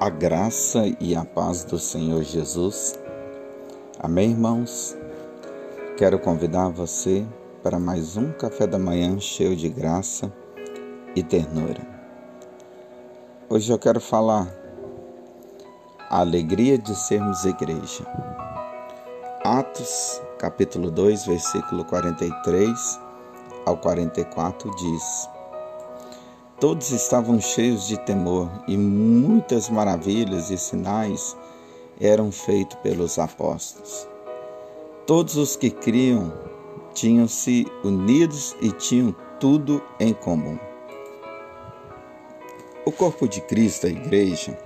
A graça e a paz do Senhor Jesus. Amém, irmãos? Quero convidar você para mais um café da manhã cheio de graça e ternura. Hoje eu quero falar a alegria de sermos igreja. Atos, capítulo 2, versículo 43 ao 44 diz: Todos estavam cheios de temor e muitas maravilhas e sinais eram feitos pelos apóstolos. Todos os que criam tinham-se unidos e tinham tudo em comum. O corpo de Cristo, a igreja,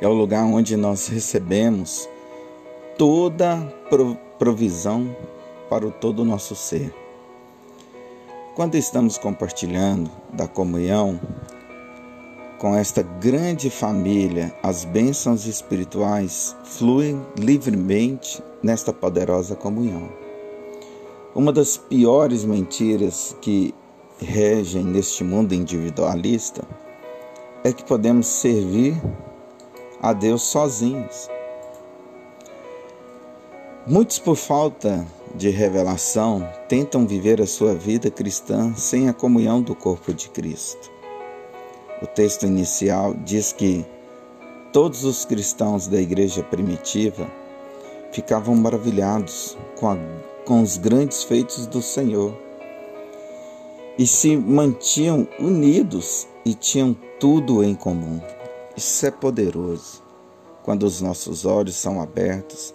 é o lugar onde nós recebemos toda provisão para o todo o nosso ser. Quando estamos compartilhando da comunhão com esta grande família, as bênçãos espirituais fluem livremente nesta poderosa comunhão. Uma das piores mentiras que regem neste mundo individualista é que podemos servir a Deus sozinhos. Muitos, por falta de revelação tentam viver a sua vida cristã sem a comunhão do corpo de Cristo. O texto inicial diz que todos os cristãos da igreja primitiva ficavam maravilhados com, a, com os grandes feitos do Senhor e se mantinham unidos e tinham tudo em comum. Isso é poderoso quando os nossos olhos são abertos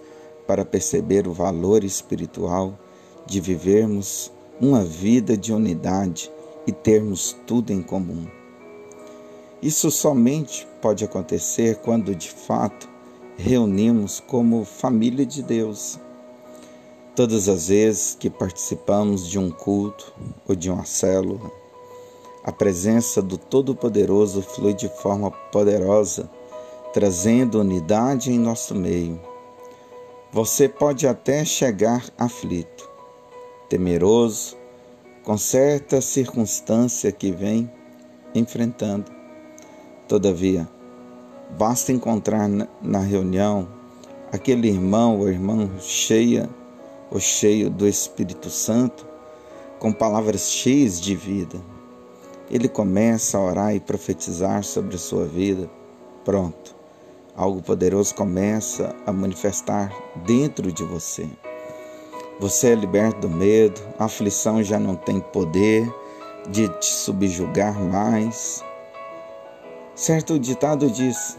para perceber o valor espiritual de vivermos uma vida de unidade e termos tudo em comum. Isso somente pode acontecer quando de fato reunimos como família de Deus. Todas as vezes que participamos de um culto ou de uma célula, a presença do Todo-Poderoso flui de forma poderosa, trazendo unidade em nosso meio você pode até chegar aflito, temeroso, com certa circunstância que vem enfrentando. Todavia, basta encontrar na reunião aquele irmão ou irmã cheia ou cheio do Espírito Santo, com palavras cheias de vida. Ele começa a orar e profetizar sobre a sua vida. Pronto algo poderoso começa a manifestar dentro de você. Você é liberto do medo, a aflição já não tem poder de te subjugar mais. Certo ditado diz: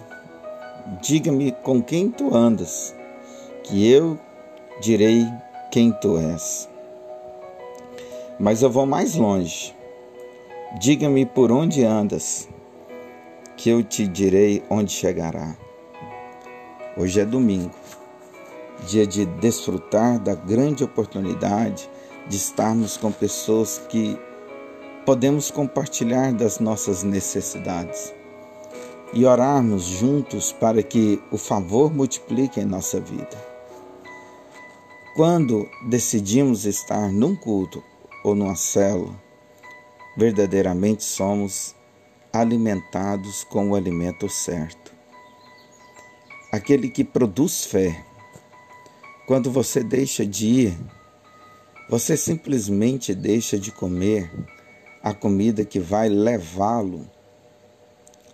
Diga-me com quem tu andas, que eu direi quem tu és. Mas eu vou mais longe. Diga-me por onde andas, que eu te direi onde chegará. Hoje é domingo, dia de desfrutar da grande oportunidade de estarmos com pessoas que podemos compartilhar das nossas necessidades e orarmos juntos para que o favor multiplique em nossa vida. Quando decidimos estar num culto ou numa célula, verdadeiramente somos alimentados com o alimento certo aquele que produz fé. Quando você deixa de ir, você simplesmente deixa de comer a comida que vai levá-lo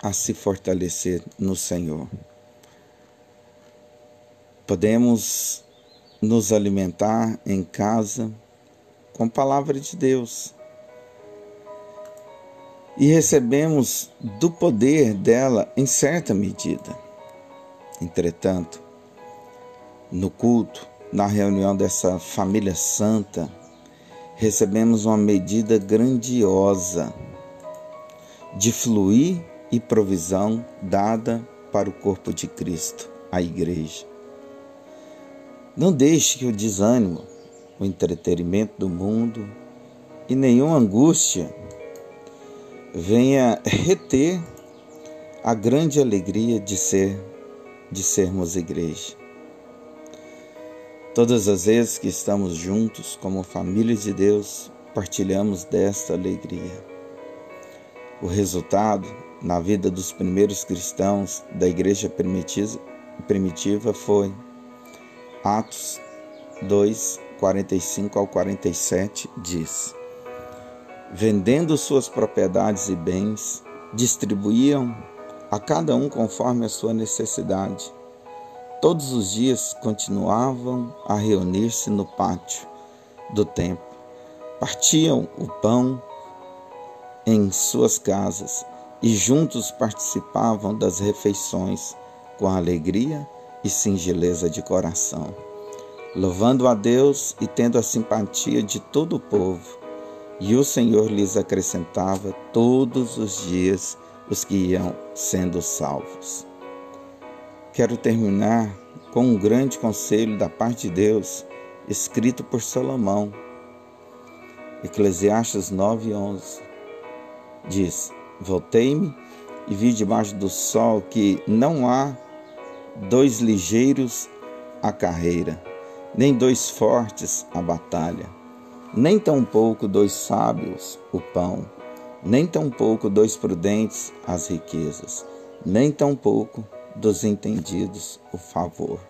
a se fortalecer no Senhor. Podemos nos alimentar em casa com a palavra de Deus e recebemos do poder dela em certa medida. Entretanto, no culto, na reunião dessa família santa, recebemos uma medida grandiosa de fluir e provisão dada para o corpo de Cristo, a igreja. Não deixe que o desânimo, o entretenimento do mundo e nenhuma angústia venha reter a grande alegria de ser de sermos igreja. Todas as vezes que estamos juntos como família de Deus, partilhamos desta alegria. O resultado na vida dos primeiros cristãos da igreja primitiva foi Atos 2, 45 ao 47 diz: Vendendo suas propriedades e bens, distribuíam a cada um conforme a sua necessidade. Todos os dias continuavam a reunir-se no pátio do templo. Partiam o pão em suas casas e juntos participavam das refeições com alegria e singeleza de coração louvando a Deus e tendo a simpatia de todo o povo. E o Senhor lhes acrescentava todos os dias os que iam sendo salvos. Quero terminar com um grande conselho da parte de Deus, escrito por Salomão. Eclesiastes 9:11 diz: Voltei-me e vi debaixo do sol que não há dois ligeiros à carreira, nem dois fortes a batalha, nem tampouco dois sábios o pão, nem tampouco dois prudentes as riquezas, nem tampouco dos entendidos o favor.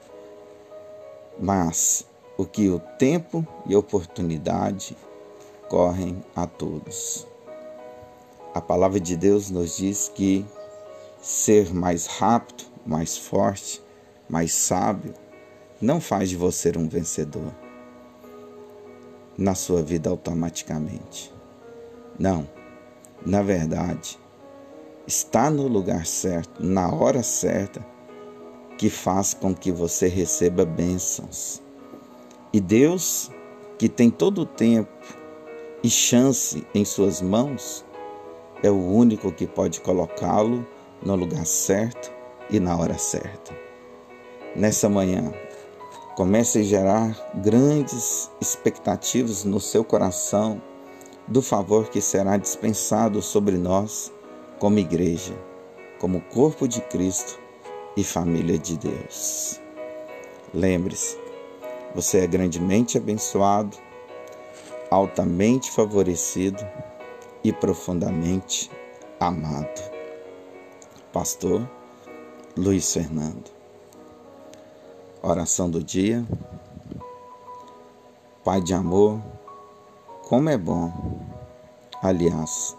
Mas o que o tempo e oportunidade correm a todos. A palavra de Deus nos diz que ser mais rápido, mais forte, mais sábio, não faz de você um vencedor na sua vida automaticamente. Não. Na verdade, está no lugar certo, na hora certa, que faz com que você receba bênçãos. E Deus, que tem todo o tempo e chance em suas mãos, é o único que pode colocá-lo no lugar certo e na hora certa. Nessa manhã, Comece a gerar grandes expectativas no seu coração do favor que será dispensado sobre nós como igreja, como corpo de Cristo e família de Deus. Lembre-se, você é grandemente abençoado, altamente favorecido e profundamente amado. Pastor Luiz Fernando. Oração do dia. Pai de amor, como é bom, aliás,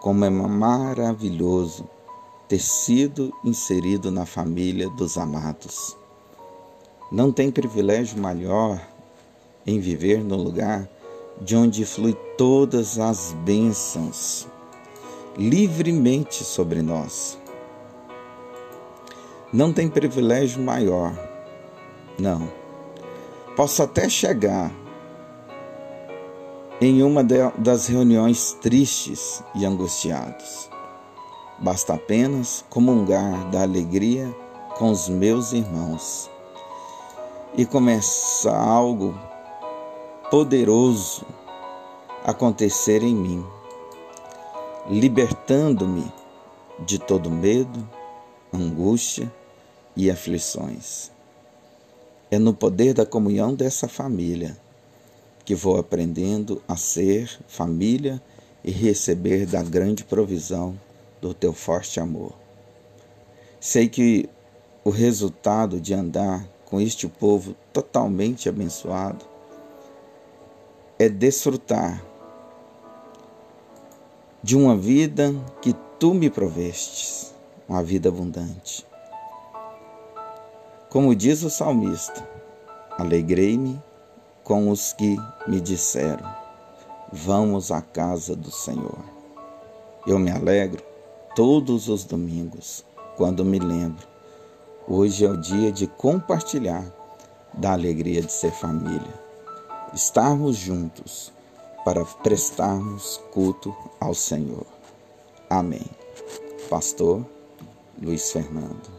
como é maravilhoso ter sido inserido na família dos amados. Não tem privilégio maior em viver no lugar de onde flui todas as bênçãos livremente sobre nós. Não tem privilégio maior não. Posso até chegar em uma das reuniões tristes e angustiados. Basta apenas comungar da alegria com os meus irmãos e começa algo poderoso acontecer em mim, libertando-me de todo medo, angústia e aflições. É no poder da comunhão dessa família que vou aprendendo a ser família e receber da grande provisão do teu forte amor. Sei que o resultado de andar com este povo totalmente abençoado é desfrutar de uma vida que tu me provestes, uma vida abundante. Como diz o salmista, alegrei-me com os que me disseram: Vamos à casa do Senhor. Eu me alegro todos os domingos quando me lembro. Hoje é o dia de compartilhar da alegria de ser família, estarmos juntos para prestarmos culto ao Senhor. Amém. Pastor Luiz Fernando.